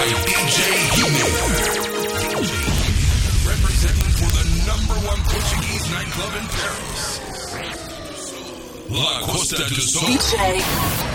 By DJ. Representing for the number one Portuguese nightclub in Paris. La Costa do Sol. DJ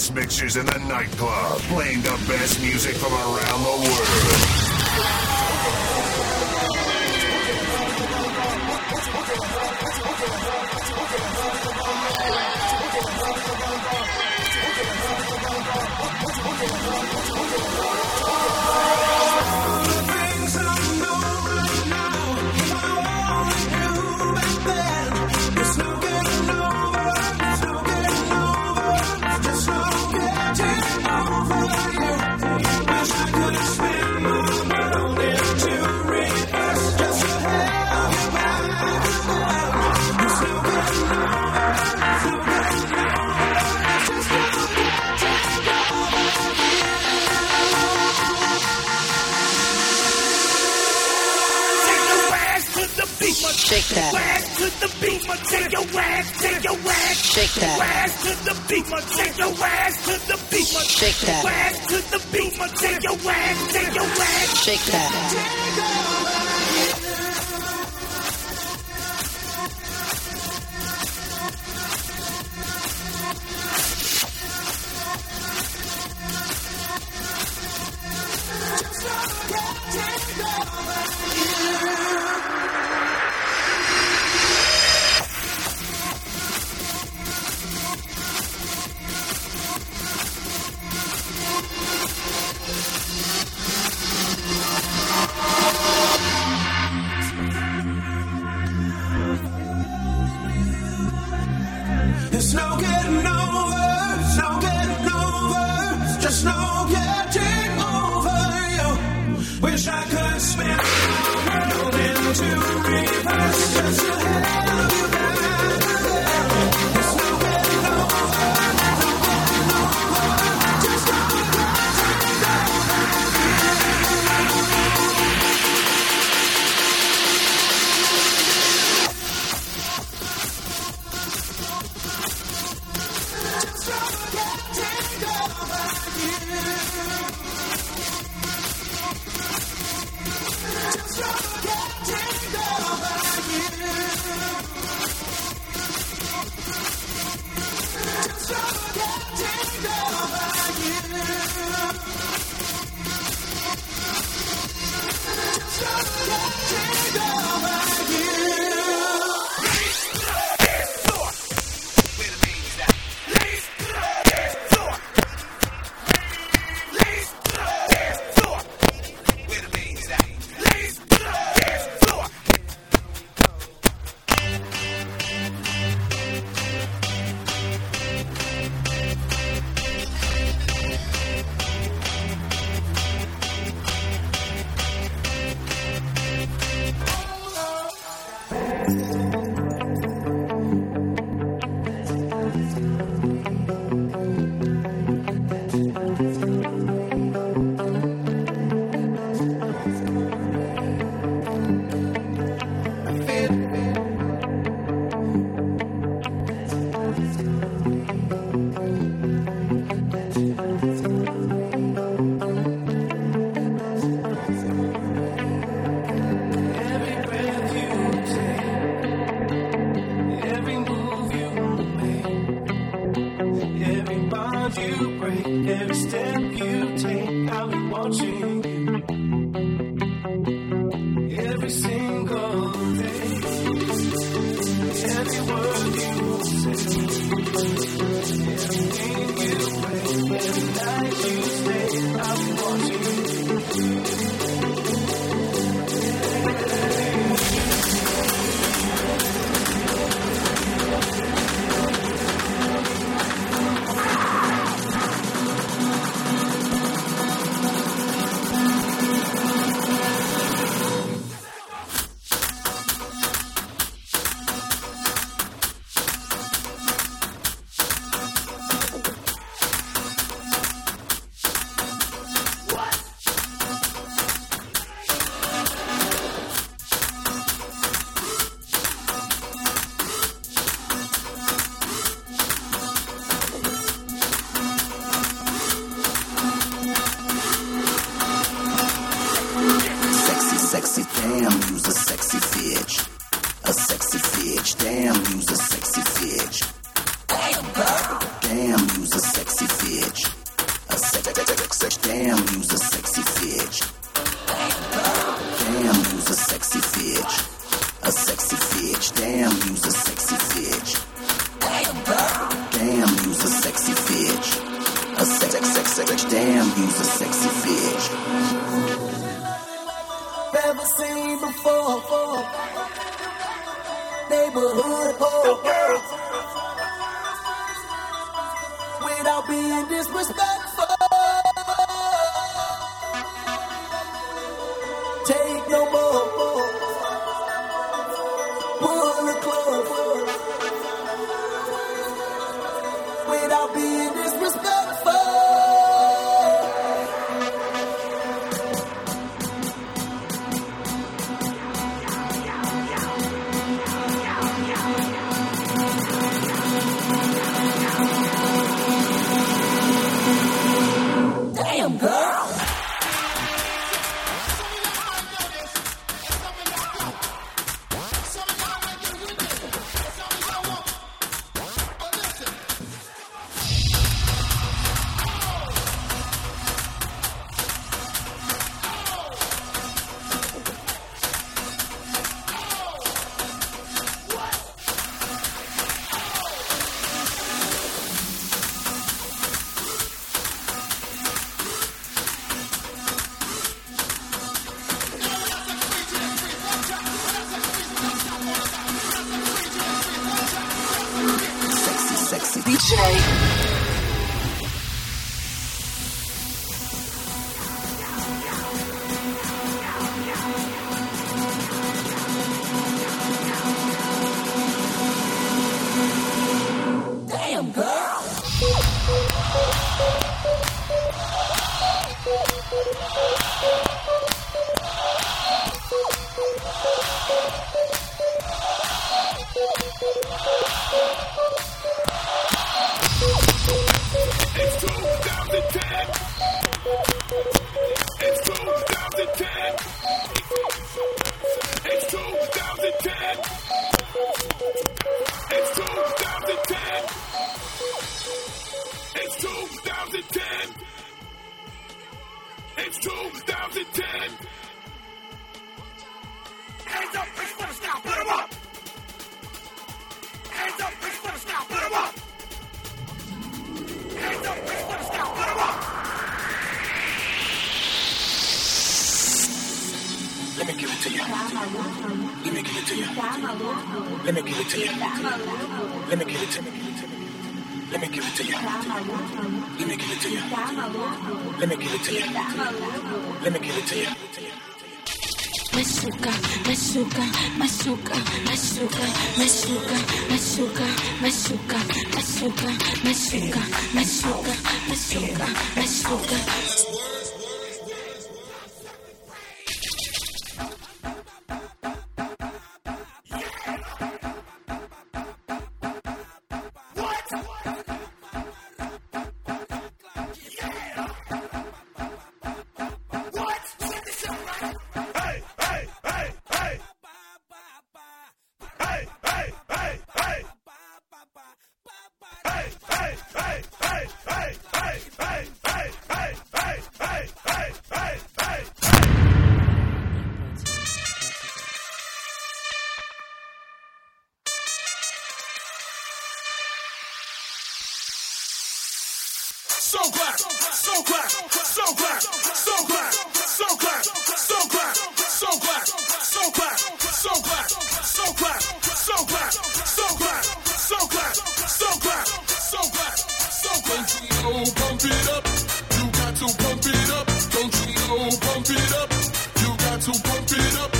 best mixers in the nightclub, playing the best music from around the world. Beat, take your ass, take your ass. Shake that. Ass to the beat, take your ass to the beat. Shake that. Ass to the beat, take your ass, take your ass. Shake that. machuca, machuca, machuca, machuca, machuca, machuca, machuca, machuca, machuca, machuca. to pump it up. You got to pump it up.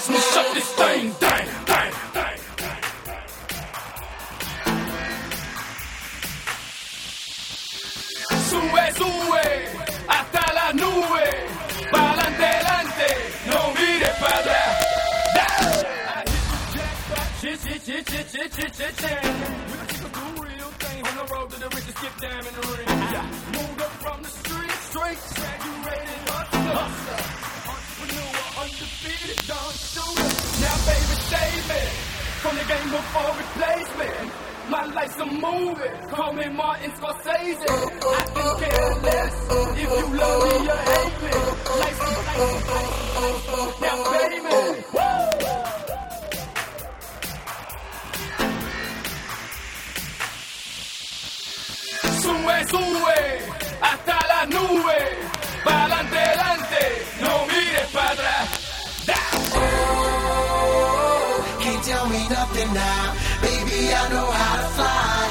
Watch me shut this thing down. down, down. Sube, sube, hasta la nube. Pa'lante, adelante, no mires para atrás. The. Yeah. Moved up from the straight, hustler. Now, baby, save me from the game before replacement. My life's a movie. Call me Martin Scorsese. I've been careless. if you love me or hate me. Life's a Now, baby. Woo! Sube, sube, hasta la nube. Baby, I know how to fly.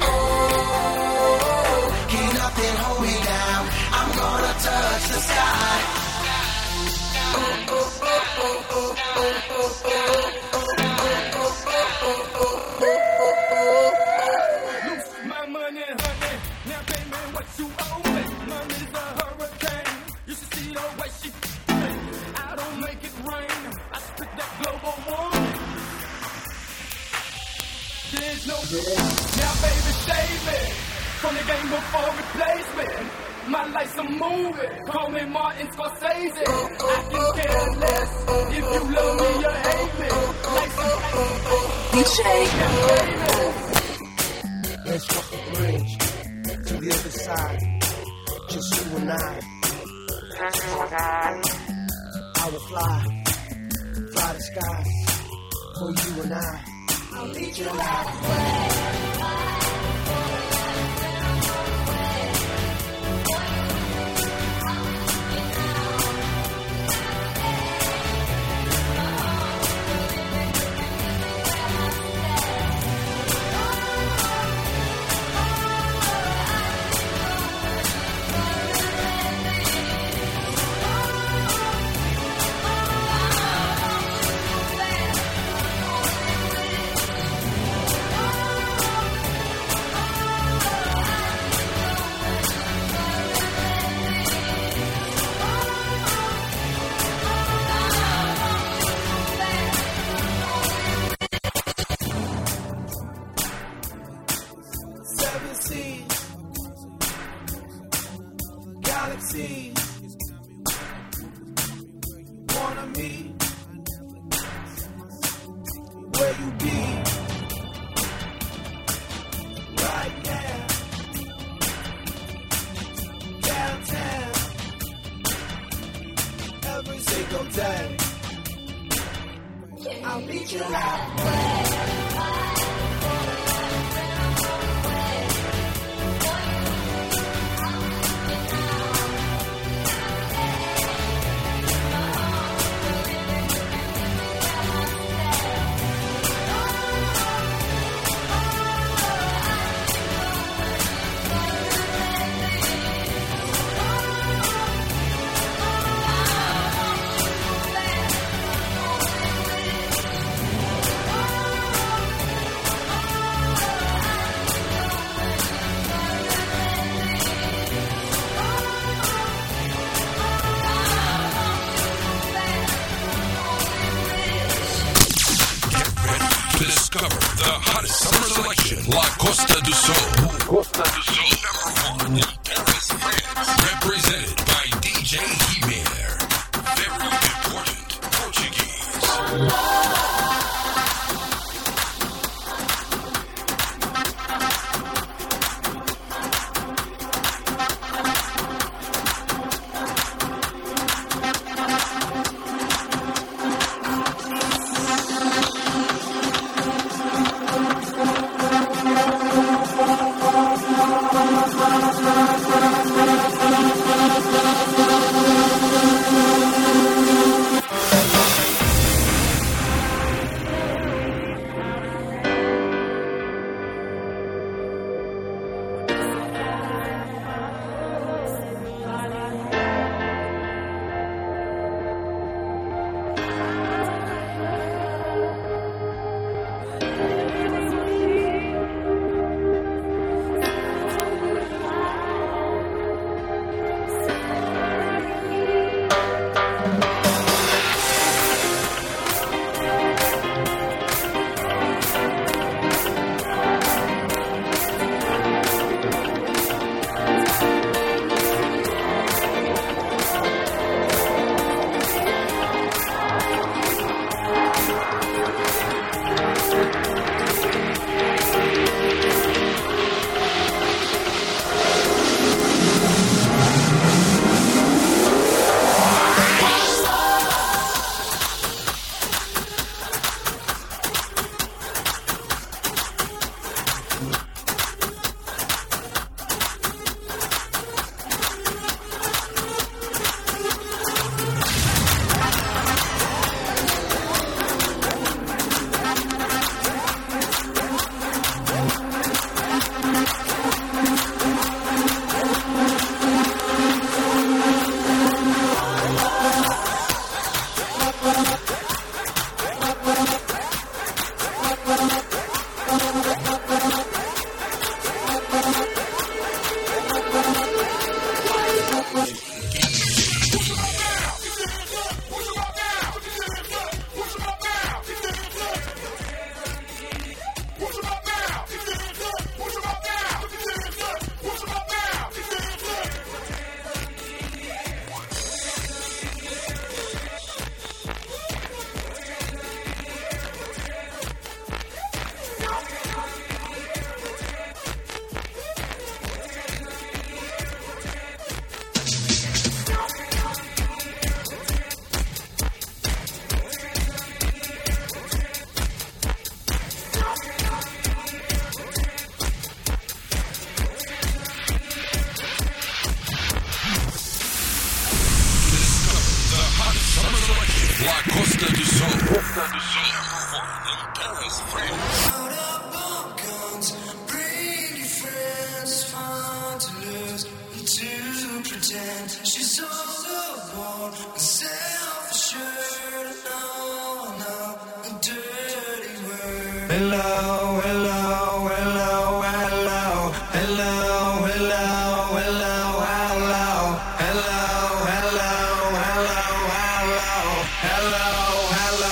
Oh, can't nothing hold me down. I'm gonna touch the sky. oh, oh, oh, oh, oh, oh. oh, oh. Now, baby, save me from the game before replacement. My life's a movie. Call me Martin Scorsese. I can care less if you love me or hate me. Life's a DJ. Let's walk the bridge to the other side. Just you and I. I will fly, fly the skies for you and I. I'll lead you Seven galaxies.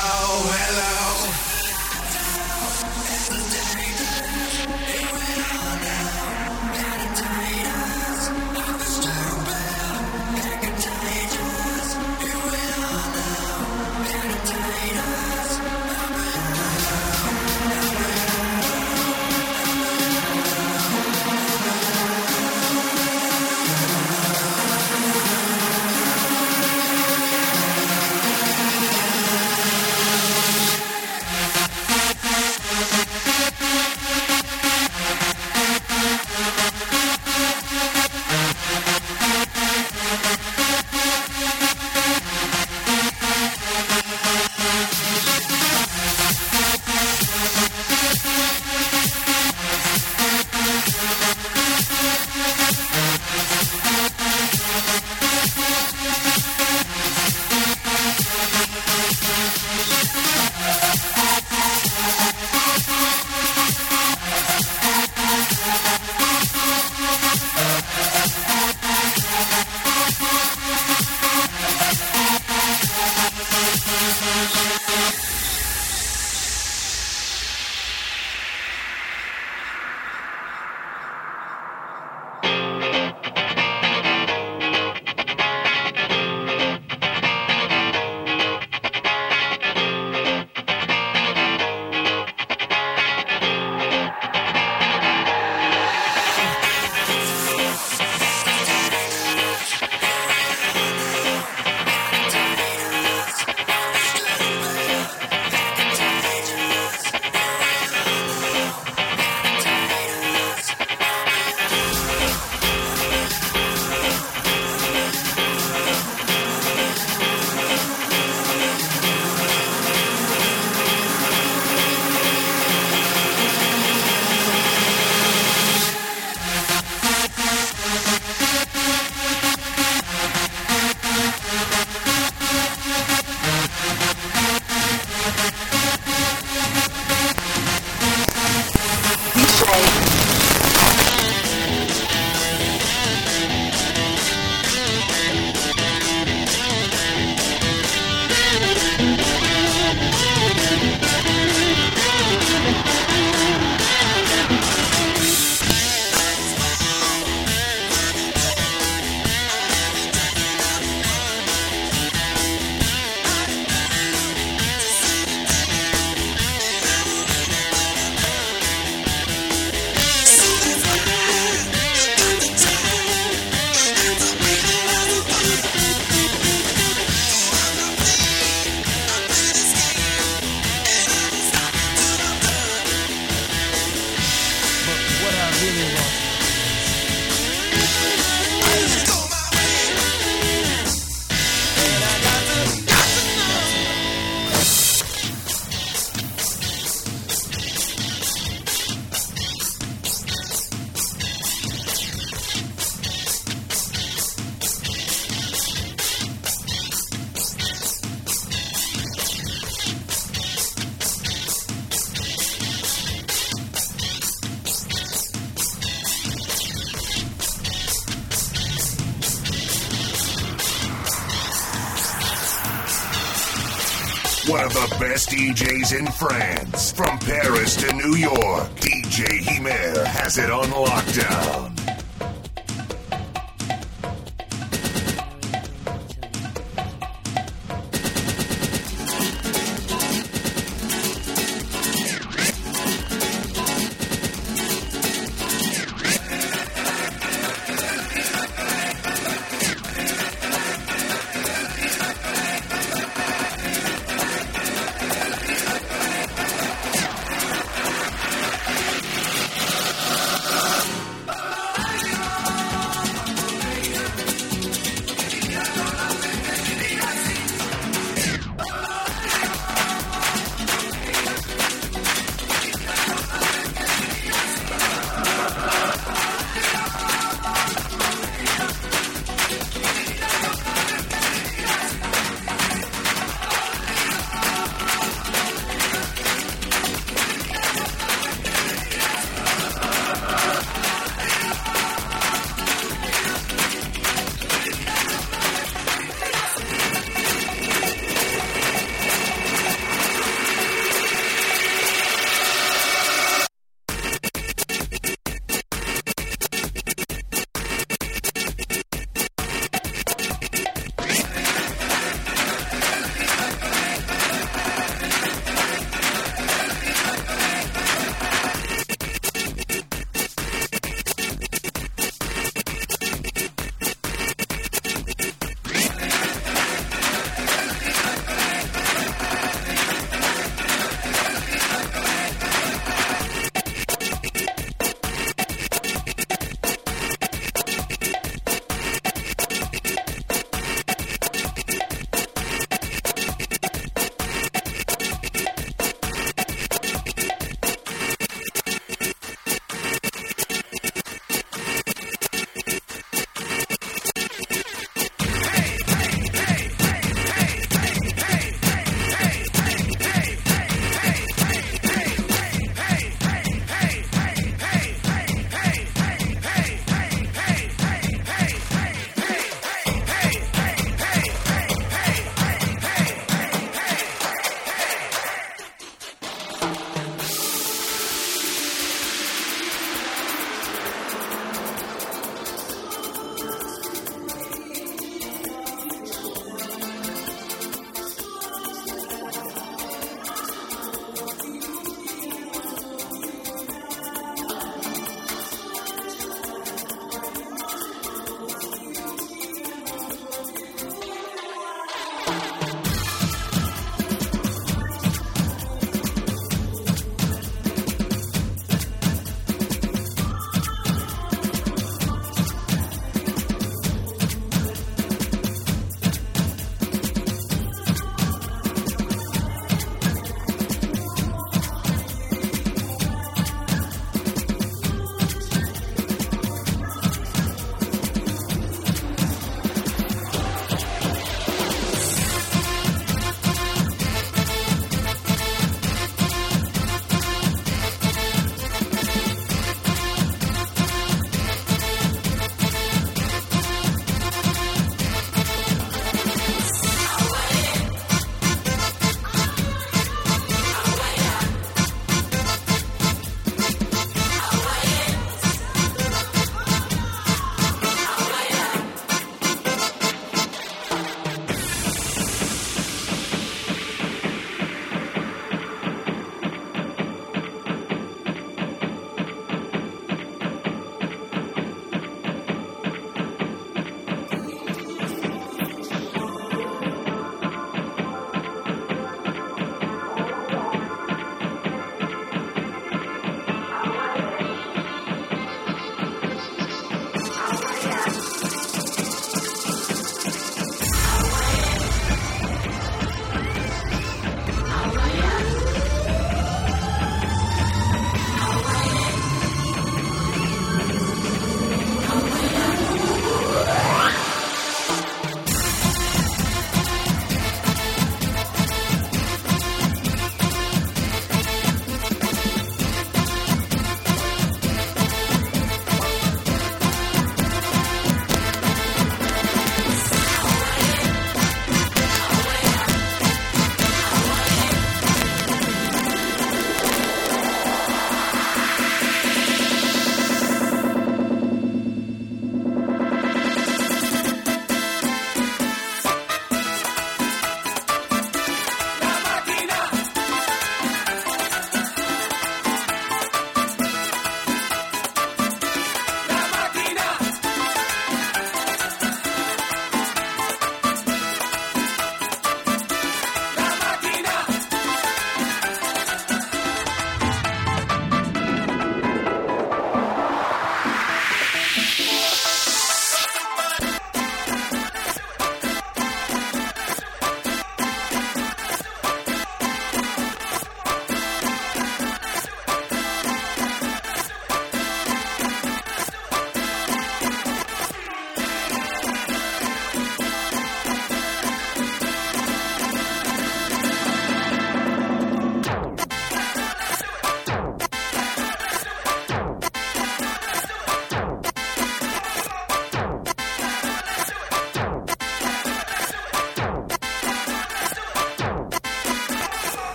One In France. From Paris to New York, DJ Himer has it on lockdown.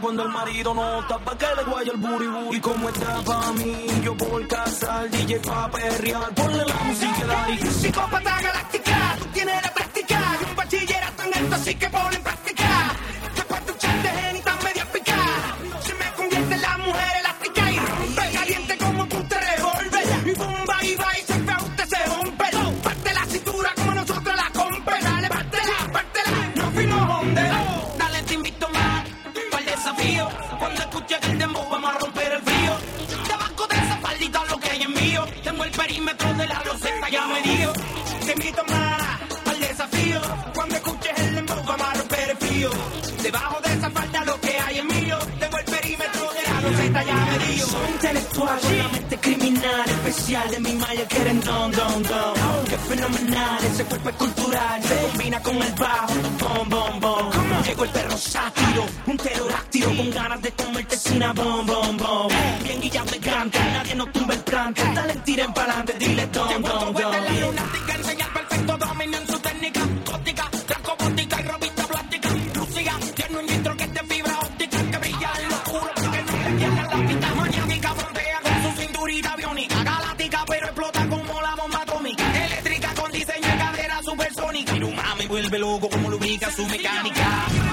cuando el marido no tapa que le guaya el booty Y como está pa' mí, yo por casa, el DJ pa' perrear, ponle la música, y psicópata. cuerpo es cultural, se combina con el bajo, bom, bom, bom. Llegó el perro sátiro, un pterodáctilo con ganas de comerte sin bom, bom, bom. Bien guillado de nadie nos tumba el plan, dale, tiren pa'lante, dile don, don. mecánica, su mecánica.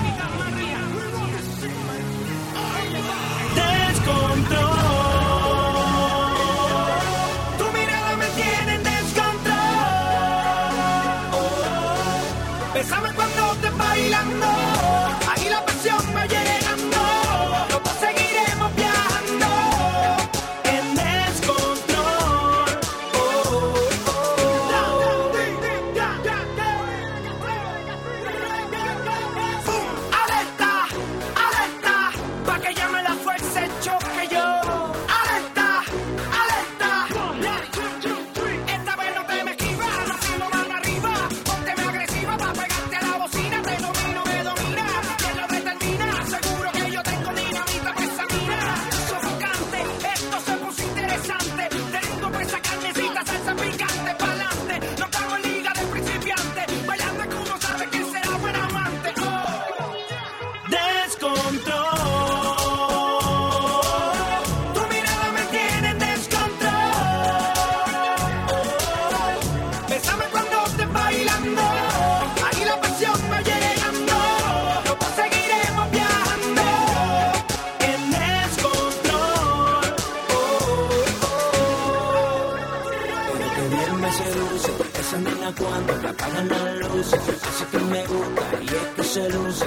cuando le apagan la luz. Así que me gusta y es que se luce.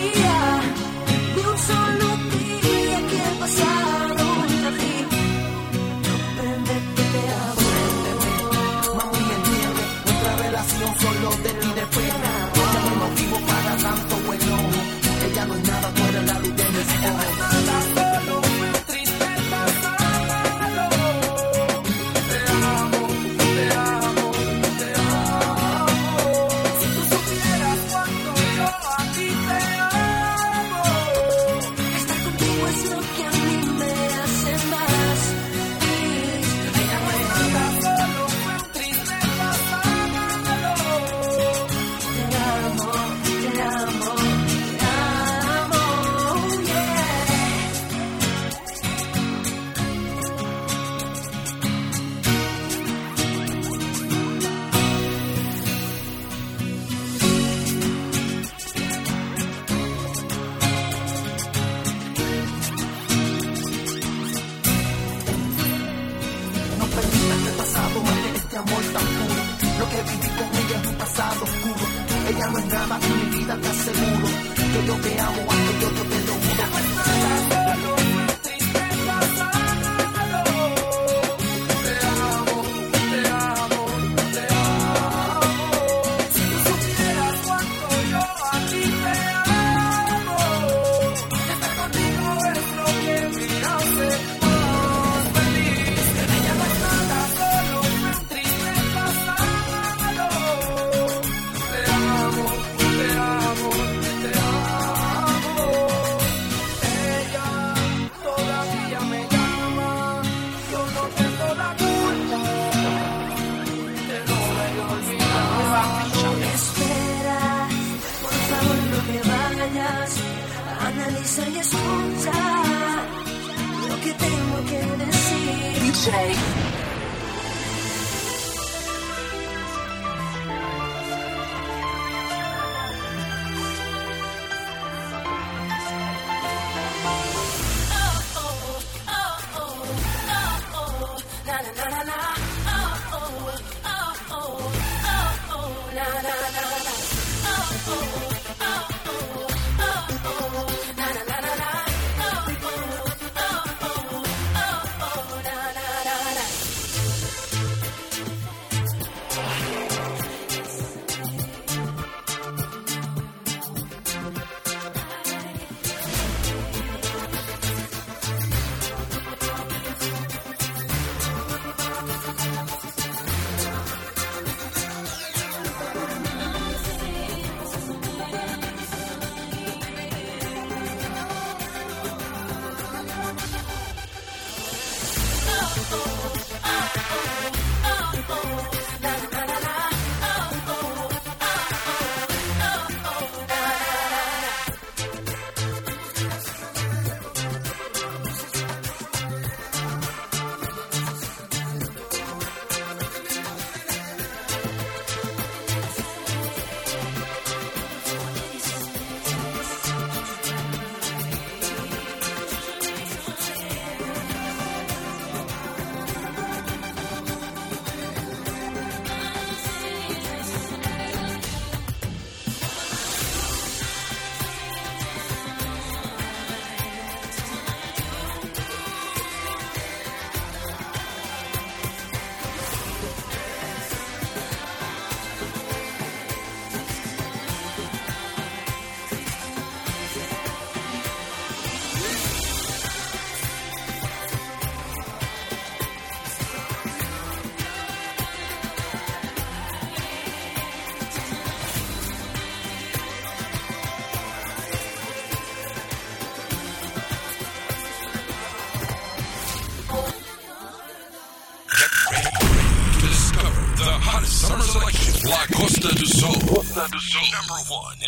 Cambiaría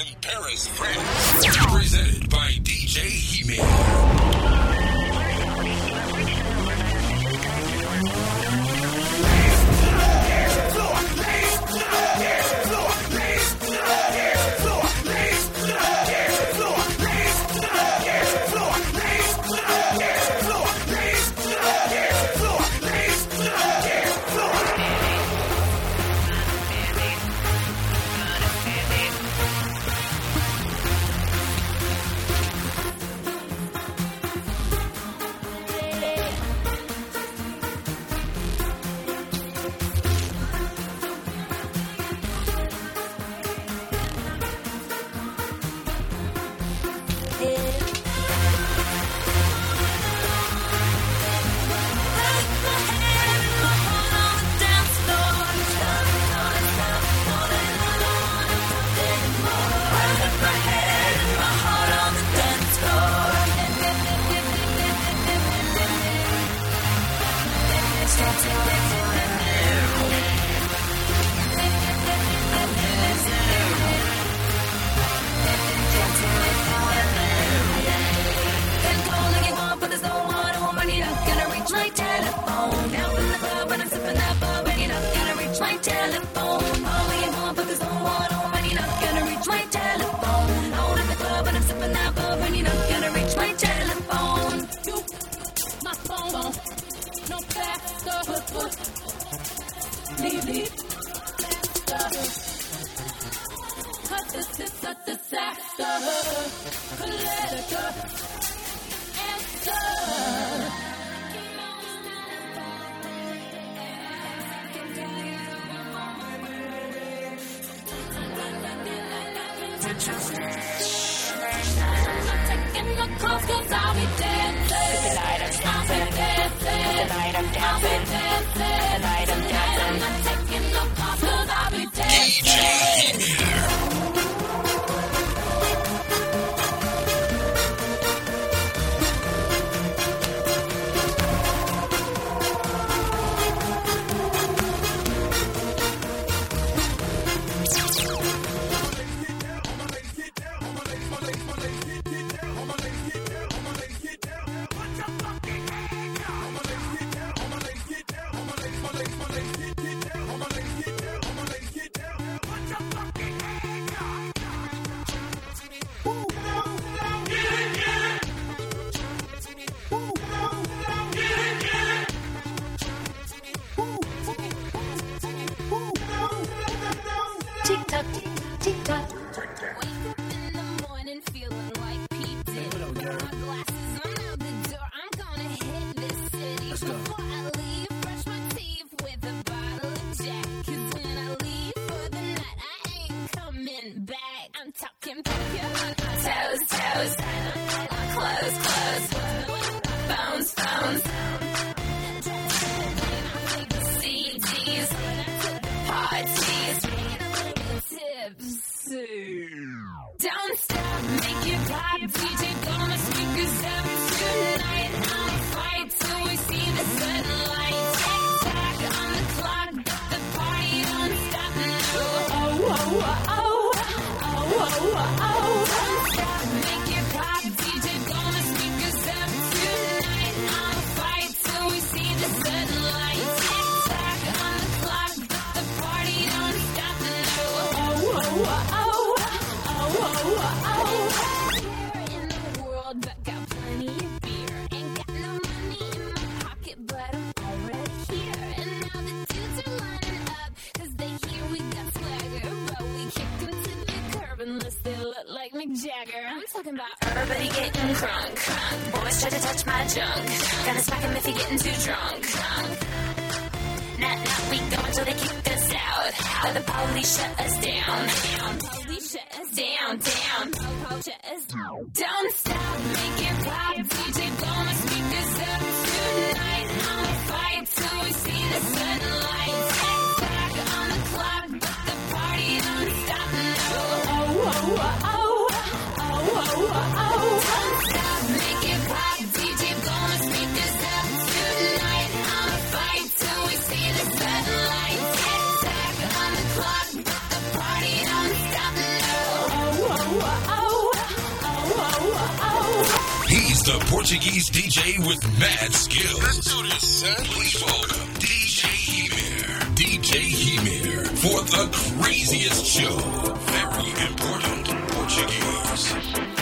in Paris, France. talking about everybody getting drunk. Boys try to touch my junk. Gonna smack him if he getting too drunk. Not, not, we go until they kick us out. Let the police shut us DJ Hemir for the craziest show. Very important Portuguese.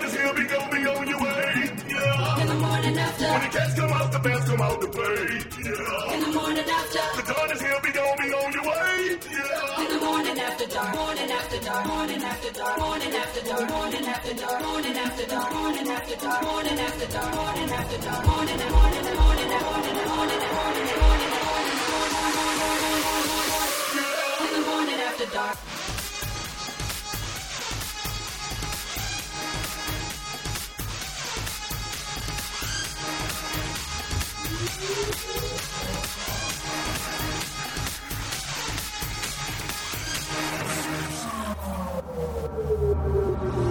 cats come out, the bands come out to play. Yeah. In the morning after. The dawn is here, be gonna be on your way. Yeah. In the morning after dark, morning after dark, morning after dark, morning after dark, morning after dark, morning after dark, morning after dark, morning after dark, morning after dark, morning and morning and morning and morning and morning and morning and morning and morning In the morning after dark. thank you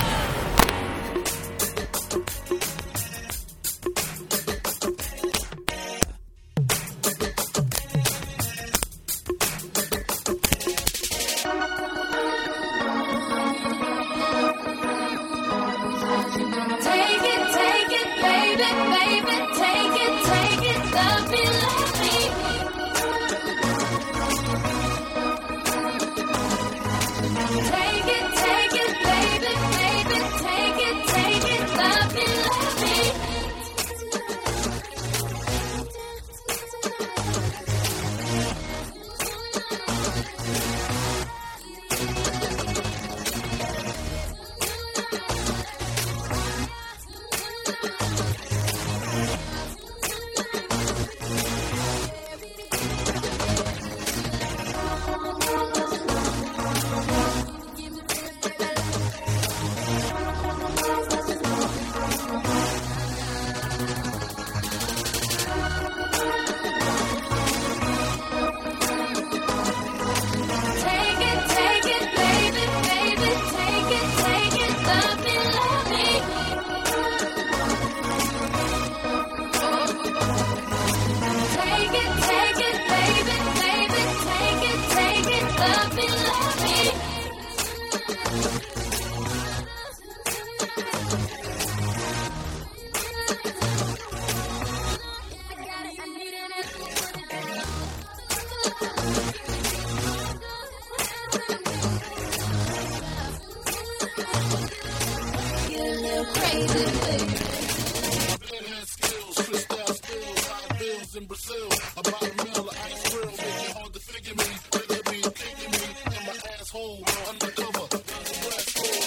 asshole undercover.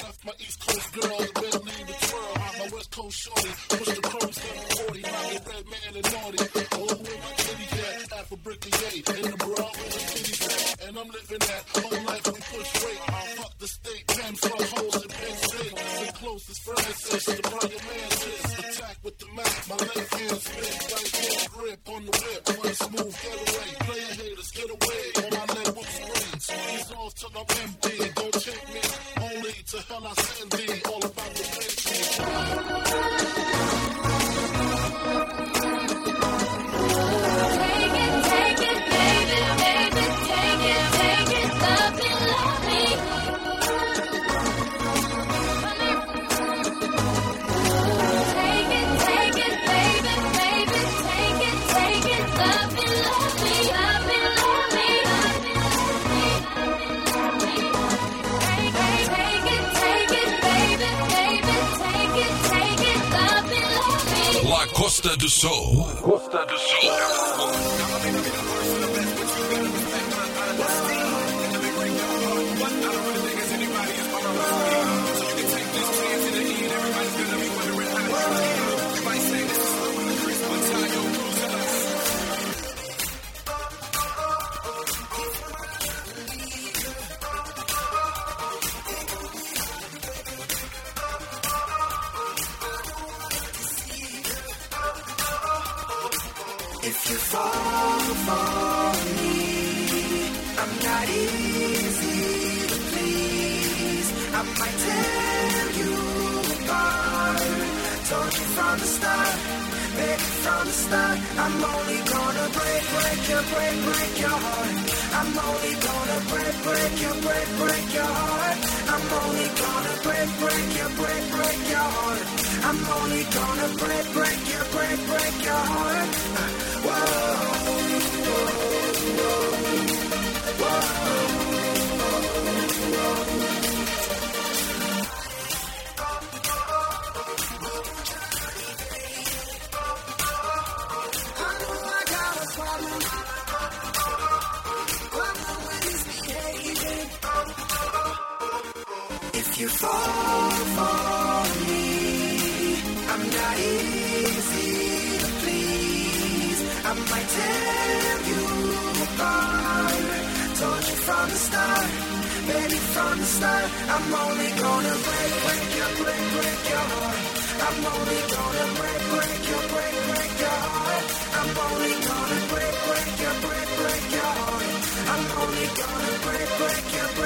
Left my East Coast girl. If you fall for me, I'm not easy to please. I might tear you apart. Told you from the start, baby, from the start. I'm only gonna break, break your, break, break your heart. I'm only gonna break, break your, break, break your heart. I'm only gonna break, break your, break, break your heart. I'm only gonna break, break your. Break,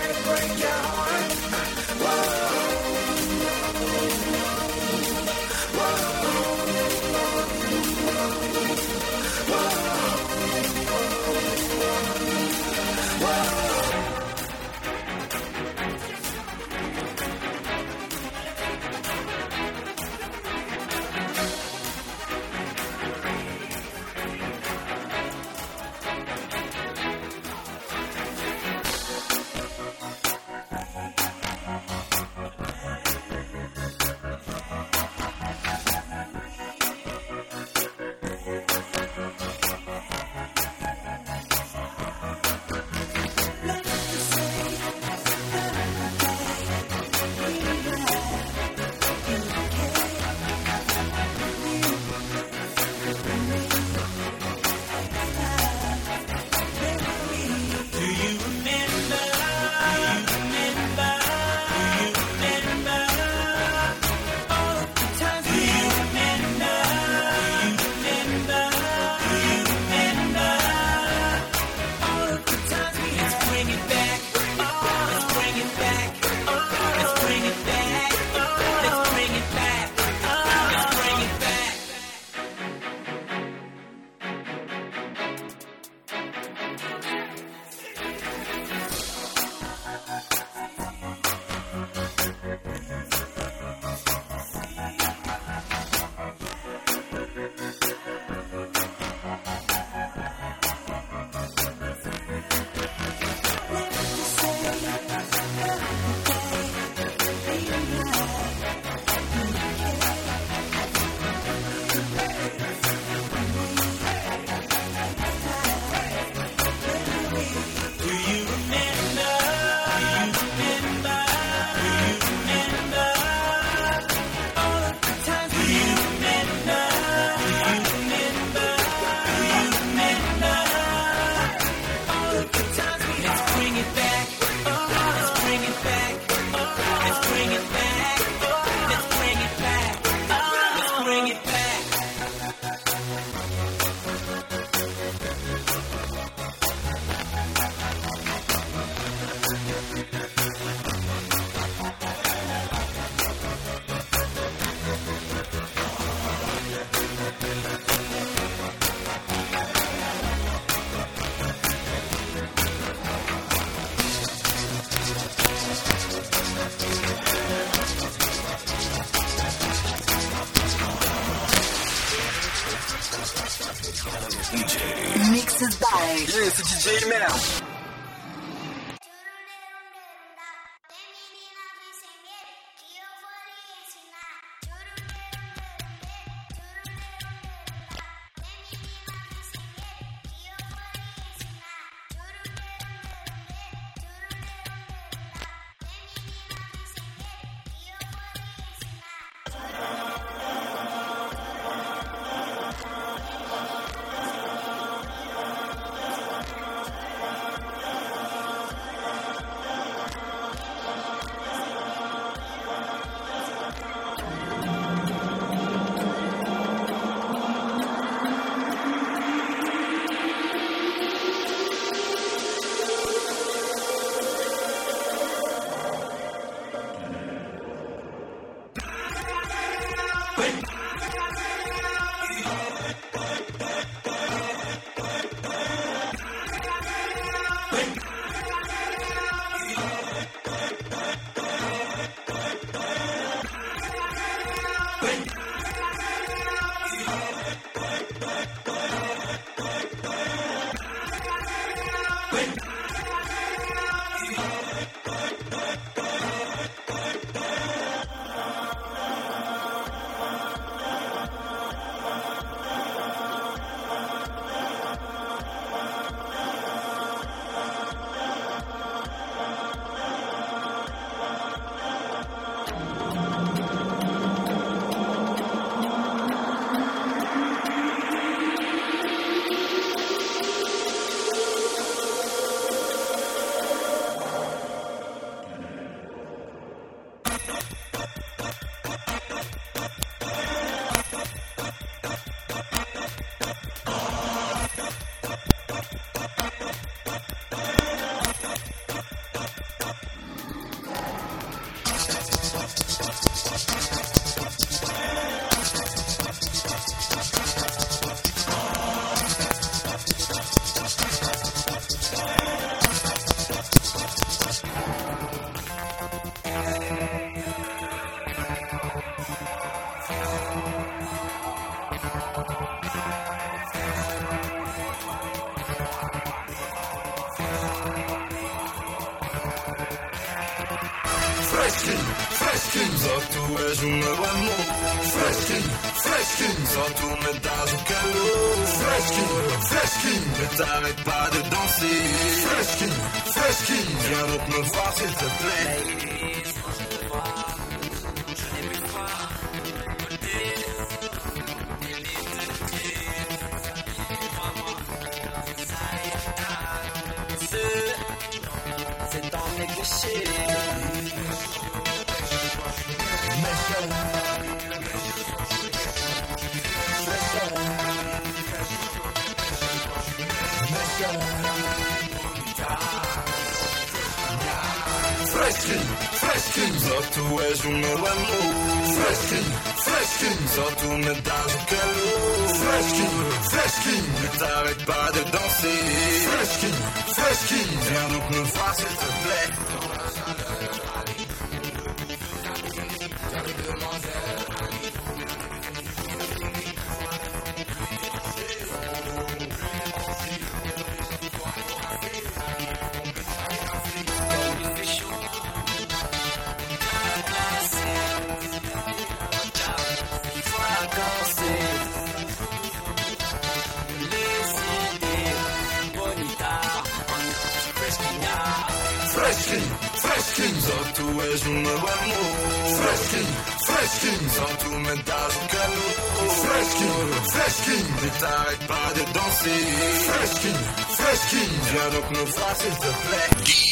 et t'arrête pas de danser. Fresh King, Fresh King, viens donc nous voir s'il te plaît.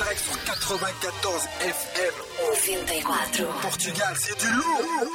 Direct sur 94 FM. O 24. Portugal, c'est du lourd.